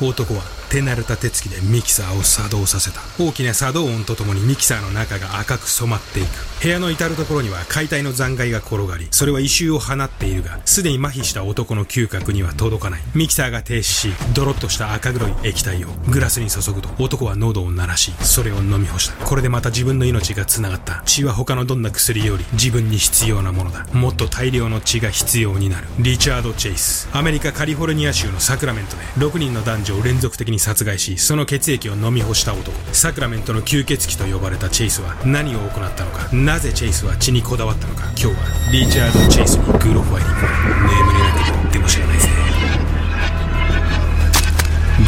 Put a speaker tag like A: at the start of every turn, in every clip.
A: 男は手慣れた手つきでミキサーを作動させた。大きな作動音とともにミキサーの中が赤く染まっていく。部屋の至る所には解体の残骸が転がりそれは異臭を放っているがすでに麻痺した男の嗅覚には届かない。ミキサーが停止しドロッとした赤黒い液体をグラスに注ぐと男は喉を鳴らしそれを飲み干した。これでまた自分の命が繋がった。血は他のどんな薬より自分に必要なものだ。もっと大量の血が必要になる。リチャード・チェイス。アメリカカリフォルニア州のサクラメントで6人の男女を連続的に殺害しその血液を飲み干した男。サクラメントの吸血鬼と呼ばれたチェイスは何を行ったのか。なぜチェイスは血にこだわったのか。今日はリチャード・チェイスにグロファイリング眠れなくなっても知らないぜ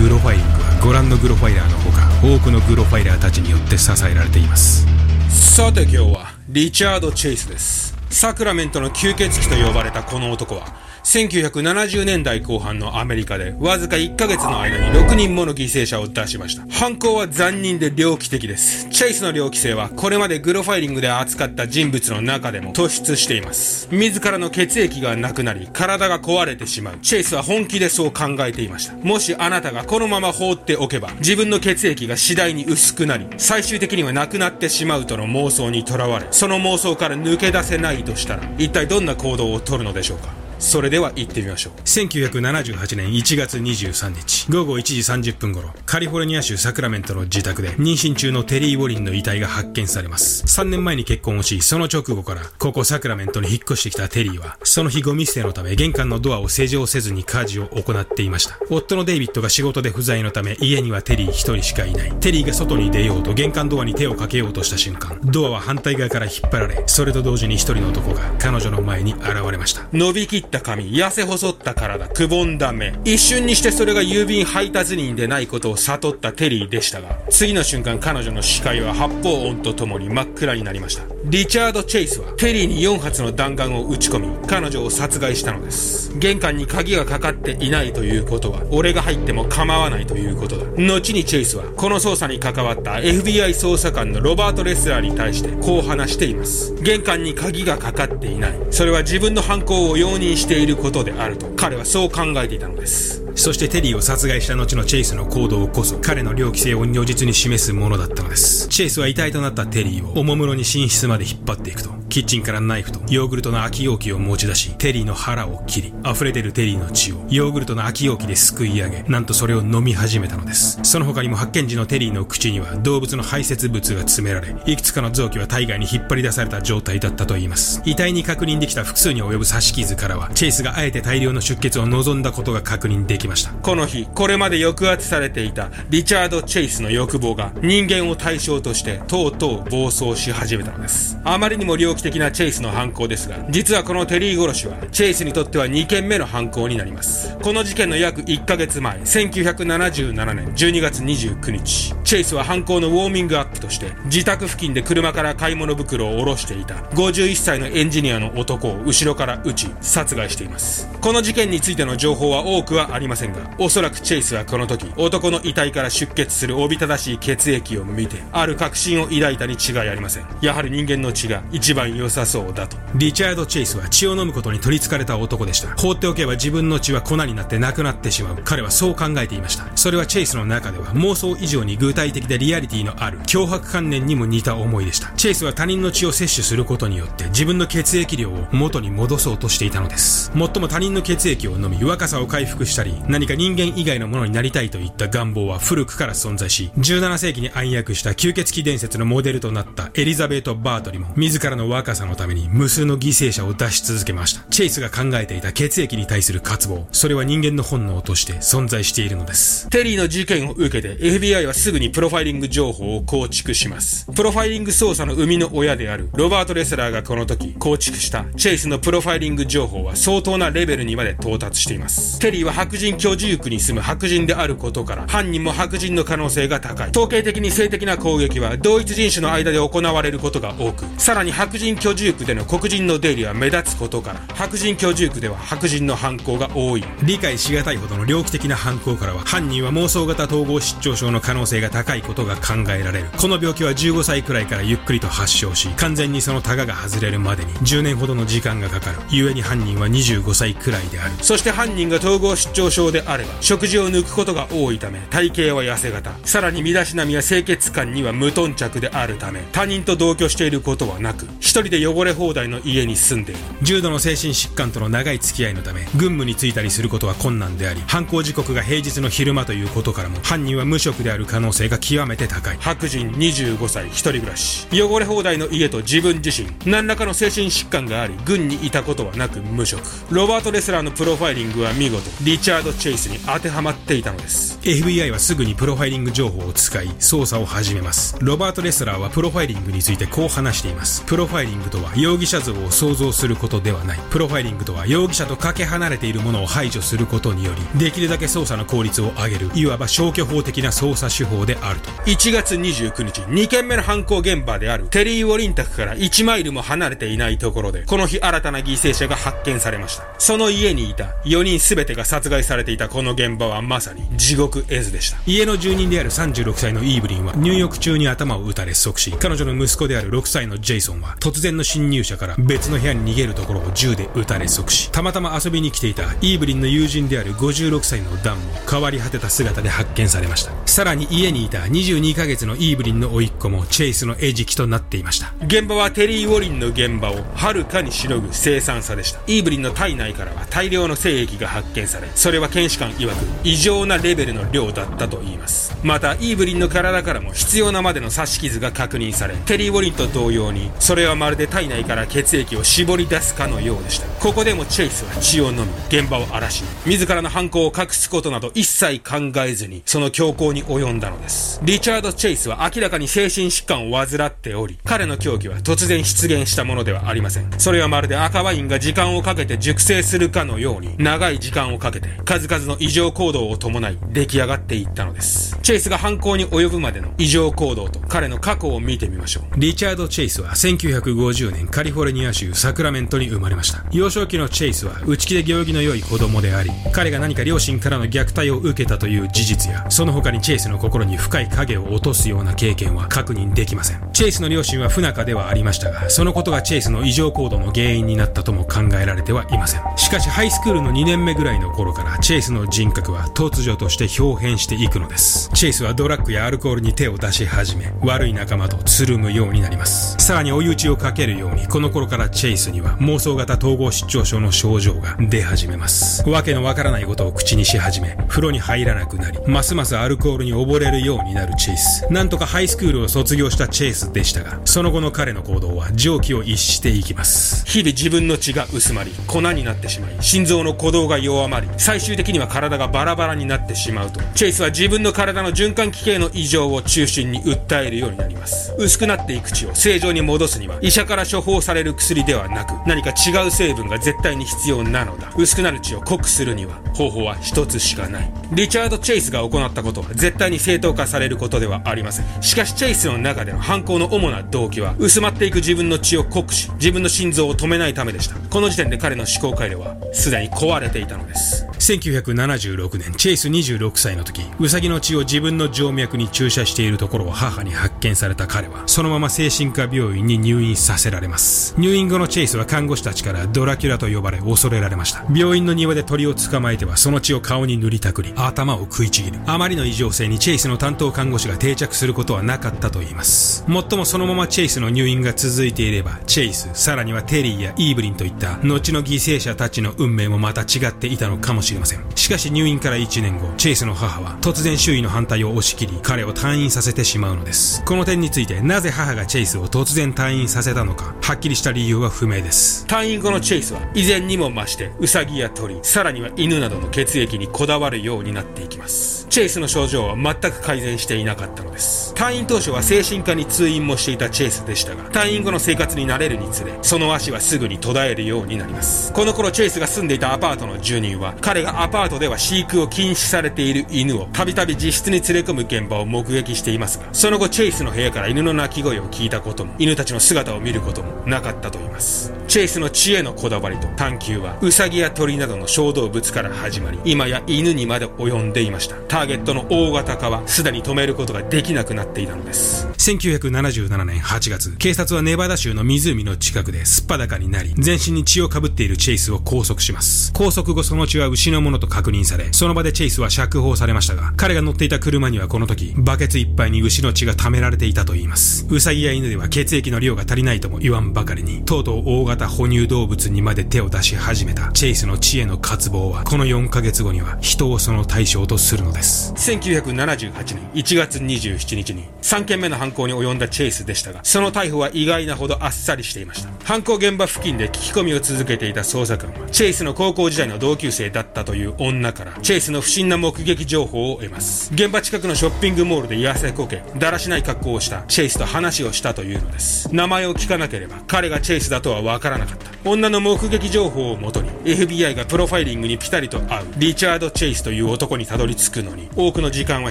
A: グロファイリングはご覧のグロファイラーのほか多くのグロファイラーたちによって支えられています。さて今日はリチャード・チェイスです。サクラメントの吸血鬼と呼ばれたこの男は1970年代後半のアメリカでわずか1ヶ月の間に6人もの犠牲者を出しました。犯行は残忍で猟奇的です。チェイスの猟奇性はこれまでグロファイリングで扱った人物の中でも突出しています。自らの血液がなくなり体が壊れてしまう。チェイスは本気でそう考えていました。もしあなたがこのまま放っておけば自分の血液が次第に薄くなり最終的にはなくなってしまうとの妄想にとらわれその妄想から抜け出せないとしたら一体どんな行動をとるのでしょうか？それでは行ってみましょう。1978年1月23日、午後1時30分頃、カリフォルニア州サクラメントの自宅で、妊娠中のテリー・ウォリンの遺体が発見されます。3年前に結婚をし、その直後から、ここサクラメントに引っ越してきたテリーは、その日ゴミ捨てのため、玄関のドアを施錠せずに家事を行っていました。夫のデイビッドが仕事で不在のため、家にはテリー1人しかいない。テリーが外に出ようと玄関ドアに手をかけようとした瞬間、ドアは反対側から引っ張られ、それと同時に一人の男が彼女の前に現れました。伸びきった髪、痩せ細った体、くぼんだ目。一瞬にしてそれが郵便配達人でないことを悟ったテリーでしたが、次の瞬間彼女の視界は発砲音とともに真っ暗になりました。リチャード・チェイスはテリーに4発の弾丸を撃ち込み、彼女を殺害したのです。玄関に鍵がかかっていないということは、俺が入っても構わないということだ。後にチェイスは、この捜査に関わった FBI 捜査官のロバート・レスラーに対してこう話しています。玄関に鍵がかかっていない。それは自分の犯行を容認していることであると彼はそう考えていたのですそしてテリーを殺害した後のチェイスの行動こそ彼の猟奇性を如実に示すものだったのです。チェイスは遺体となったテリーをおもむろに寝室まで引っ張っていくと。キッチンからナイフとヨーグルトの空き容器を持ち出しテリーの腹を切り溢れ出るテリーの血をヨーグルトの空き容器ですくい上げなんとそれを飲み始めたのです。その他にも発見時のテリーの口には動物の排泄物が詰められいくつかの臓器は体外に引っ張り出された状態だったといいます。遺体に確認できた複数に及ぶ刺し傷からはチェイスがあえて大量の出血を望んだことが確認できました。この日これまで抑圧されていたリチャード・チェイスの欲望が人間を対象としてとうとう暴走し始めたのです。あまりにも猟奇的なチェイスの犯行ですが実はこのテリー殺しはチェイスにとっては2件目の犯行になります。この事件の約1ヶ月前1977年12月29日チェイスは犯行のウォーミングアップとして自宅付近で車から買い物袋を下ろしていた51歳のエンジニアの男を後ろから撃ち殺害しています。この事件についての情報は多くはありませんがおそらくチェイスはこの時男の遺体から出血するおびただしい血液を見てある確信を抱いたに違いありません。やはり人間の血が一番良さそうだと。リチャード・チェイスは血を飲むことに取り憑かれた男でした。放っておけば自分の血は粉になってなくなってしまう。彼はそう考えていました。それはチェイスの中では妄想以上に具体的でリアリティのある脅迫観念にも似た思いでした。チェイスは他人の血を摂取することによって自分の血液量を元に戻そうとしていたのです。もっとも他人の血液を飲み若さを回復したり何か人間以外のものになりたいといった願望は古くから存在し17世紀に暗躍した吸血鬼伝説のモデルとなったエリザベート・バートリも自らの若さのために無数の犠牲者を出し続けました。チェイスが考えていた血液に対する渇望。それは人間の本能として存在しているのです。テリーの事件を受けて FBI はすぐにプロファイリング情報を構築します。プロファイリング捜査の生みの親であるロバート・レスラーがこの時構築したチェイスのプロファイリング情報は相当なレベルにまで到達しています。テリーは白人居住区に住む白人であることから犯人も白人の可能性が高い。統計的に性的な攻撃は同一人種の間で行われることが多くさらに白人人居住区での黒人の出入りは目立つことから白人居住区では白人の犯行が多い理解しがたいほどの猟奇的な犯行からは犯人は妄想型統合失調症の可能性が高いことが考えられる。この病気は15歳くらいからゆっくりと発症し、完全にそのタガが外れるまでに10年ほどの時間がかかる。故に犯人は25歳くらいである。そして犯人が統合失調症であれば、食事を抜くことが多いため、体型は痩せ型。さらに身だしなみや清潔感には無頓着であるため、他人と同居していることはなく、一人で汚れ放題の家に住んでいる。重度の精神疾患との長い付き合いのため、軍務に就いたりすることは困難であり、犯行時刻が平日の昼間ということからも、犯人は無職である可能性が極めて高い。白人25歳一人暮らし。汚れ放題の家と自分自身、何らかの精神疾患があり、軍にいたことはなく無職。ロバート・レスラーのプロファイリングは見事、リチャード・チェイスに当てはまっていたのです。FBI はすぐにプロファイリング情報を使い、捜査を始めます。ロバート・レスラーはプロファイリングについてこう話しています。プロファイリングとは容疑者像を想像することではない。プロファイリングとは容疑者とかけ離れているものを排除することにより、できるだけ捜査の効率を上げる、いわば消去法的な捜査手法であると。1月29日、2件目の犯行現場であるテリー・ウォリン宅から1マイルも離れていないところで、この日新たな犠牲者が発見されました。その家にいた4人全てが殺害されていたこの現場はまさに地獄絵図でした。家の住人である36歳のイーブリンは入浴中に頭を撃たれ即死。彼女の息子である6歳のジェイソンは突然の侵入者から別の部屋に逃げるところを銃で撃たれ即死。たまたま遊びに来ていたイーブリンの友人である56歳のダンも変わり果てた姿で発見されました。さらに家にいた22ヶ月のイーブリンの甥っ子もチェイスの餌食となっていました。現場はテリー・ウォリンの現場をはるかにしのぐ生産さでした。イーブリンの体内からは大量の精液が発見され、それは検視官曰く異常なレベルの量だったと言います。また、イーブリンの体からも必要なまでの刺し傷が確認され、テリー・ウォリンと同様に、それはまるで体内から血液を絞り出すかのようでした。ここでもチェイスは血を飲み、現場を荒らし、自らの犯行を隠すことなど一切考えずに、その強行に及んだのです。リチャード・チェイスは明らかに精神疾患を患っており、彼の狂気は突然出現したものではありません。それはまるで赤ワインが時間をかけて熟成するかのように、長い時間をかけて、数々の異常行動を伴い、出来上がっていったのです。チェイスが犯行に及ぶまでの異常行動と彼の過去を見てみましょう。リチャード・チェイスは19 1950年カリフォルニア州サクラメントに生まれました。幼少期のチェイスは内気で行儀の良い子供であり、彼が何か両親からの虐待を受けたという事実や、その他にチェイスの心に深い影を落とすような経験は確認できません。チェイスの両親は不仲ではありましたが、そのことがチェイスの異常行動の原因になったとも考えられてはいません。しかしハイスクールの2年目ぐらいの頃からチェイスの人格は突如として表変していくのです。チェイスはドラッグやアルコールに手を出し始め、悪い仲間とつるむようになります。さらに追い打ちをかけるように、この頃からチェイスには妄想型統合失調症の症状が出始めます。わけのわからないことを口にし始め、風呂に入らなくなり、ますますアルコールに溺れるようになるチェイス。なんとかハイスクールを卒業したチェイスでしたが、その後の彼の行動は常軌を逸していきます。日々自分の血が薄まり、粉になってしまい、心臓の鼓動が弱まり、最終的には体がバラバラになってしまうと、チェイスは自分の体の循環器系の異常を中心に訴えるようになります。薄くなっていく血を正常に戻すには、医者から処方される薬ではなく、何か違う成分が絶対に必要なのだ。薄くなる血を濃くするには、方法は一つしかない。リチャード・チェイスが行ったことは、絶対に正当化されることではありません。しかし、チェイスの中での犯行の主な動機は、薄まっていく自分の血を濃くし、自分の心臓を止めないためでした。この時点で彼の思考回路は、すでに壊れていたのです。1976年、チェイス26歳の時、ウサギの血を自分の静脈に注射しているところを母に発見された彼は、そのまま精神科病院に入院させられます。入院後のチェイスは看護師たちからドラキュラと呼ばれ恐れられました。病院の庭で鳥を捕まえてはその血を顔に塗りたくり、頭を食いちぎる。あまりの異常性にチェイスの担当看護師が定着することはなかったと言います。もっともそのままチェイスの入院が続いていれば、チェイス、さらにはテリーやイーブリンといった後の犠牲者たちの運命もまた違っていたのかもしれません。しかし入院から1年後、チェイスの母は突然周囲の反対を押し切り、彼を退院させてしまうのです。この点について、なぜ母がチェイスを突然退院させたのか、はっきりした理由は不明です。退院後のチェイスは、以前にも増して、ウサギや鳥、さらには犬などの血液にこだわるようになっていきます。チェイスの症状は全く改善していなかったのです。退院当初は精神科に通院もしていたチェイスでしたが、退院後の生活に慣れるにつれ、その足はすぐに途絶えるようになります。この頃チェイスが住んでいたアパートの住人は、彼がアパートでは飼育を禁止されている犬をたびたび自室に連れ込む現場を目撃していますが、その後チェイススの部屋から犬の鳴き声を聞いたことも、犬たちの姿を見ることもなかったと言います。チェイスの知恵のこだわりと探求は、ウサギや鳥などの小動物から始まり、今や犬にまで及んでいました。ターゲットの大型化は、すでに止めることができなくなっていたのです。1977年8月、警察はネバダ州の湖の近くですっぱだかになり、全身に血をかぶっているチェイスを拘束します。拘束後その血は牛のものと確認され、その場でチェイスは釈放されましたが、彼が乗っていた車にはこの時、バケツいっぱいに牛の血が溜められていたと言います。ウサギや犬では血液の量が足りないとも言わんばかりに、とうとう大型哺乳動物にまで手を出し始めたチェイスの知恵の渇望は、この4ヶ月後には人をその対象とするのです。1978年1月27日に、3件目の犯行に及んだチェイスでしたが、その逮捕は意外なほどあっさりしていました。犯行現場付近で聞き込みを続けていた捜査官は、チェイスの高校時代の同級生だったという女から、チェイスの不審な目撃情報を得ます。現場近くのショッピングモールで痩せこけ、だらしない格好をしたチェイスと話をしたというのです。名前を聞かなければ、彼がチェイスだとはわからなかった。女の目撃情報をもとに、FBI がプロファイリングにピタリと合う、リチャード・チェイスという男にたどり着くのに、多くの時間は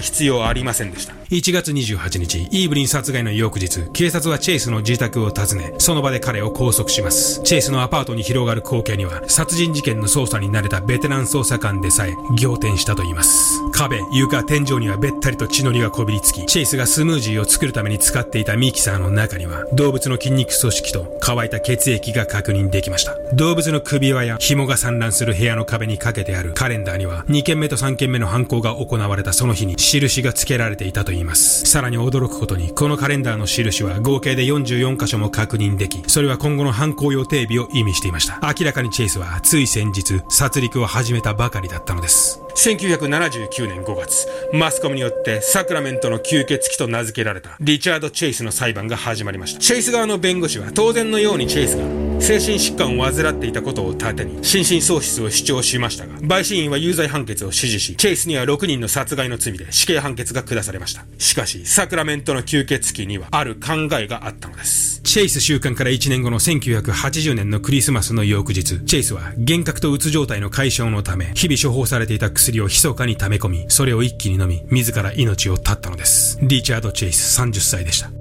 A: 必要ありませんでした。1月28日、イーブリン殺害の翌日、警察はチェイスの自宅を訪ね、その場で彼を拘束します。チェイスのアパートに広がる光景には、殺人事件の捜査に慣れたベテラン捜査官でさえ、仰天したと言います。壁、床、天井にはべったりと血のりがこびりつき、チェイスがスムージーを作作るために使っていたミキサーの中には、動物の筋肉組織と乾いた血液が確認できました。動物の首輪や紐が散乱する部屋の壁にかけてあるカレンダーには、2件目と3件目の犯行が行われたその日に印が付けられていたと言います。さらに驚くことに、このカレンダーの印は合計で44箇所も確認でき、それは今後の犯行予定日を意味していました。明らかにチェイスは、つい先日、殺戮を始めたばかりだったのです。1979年5月、マスコミによってサクラメントの吸血鬼と名付けられたリチャード・チェイスの裁判が始まりました。チェイス側の弁護士は当然のようにチェイスが精神疾患を患っていたことを盾に心神喪失を主張しましたが、陪審員は有罪判決を支持し、チェイスには6人の殺害の罪で死刑判決が下されました。しかし、サクラメントの吸血鬼にはある考えがあったのです。チェイス週間から1年後の1980年のクリスマスの翌日、チェイスは幻覚とうつ状態の解消のため、日々処方されていた薬を密かに溜め込み、それを一気に飲み、自ら命を絶ったのです。リチャード・チェイス30歳でした。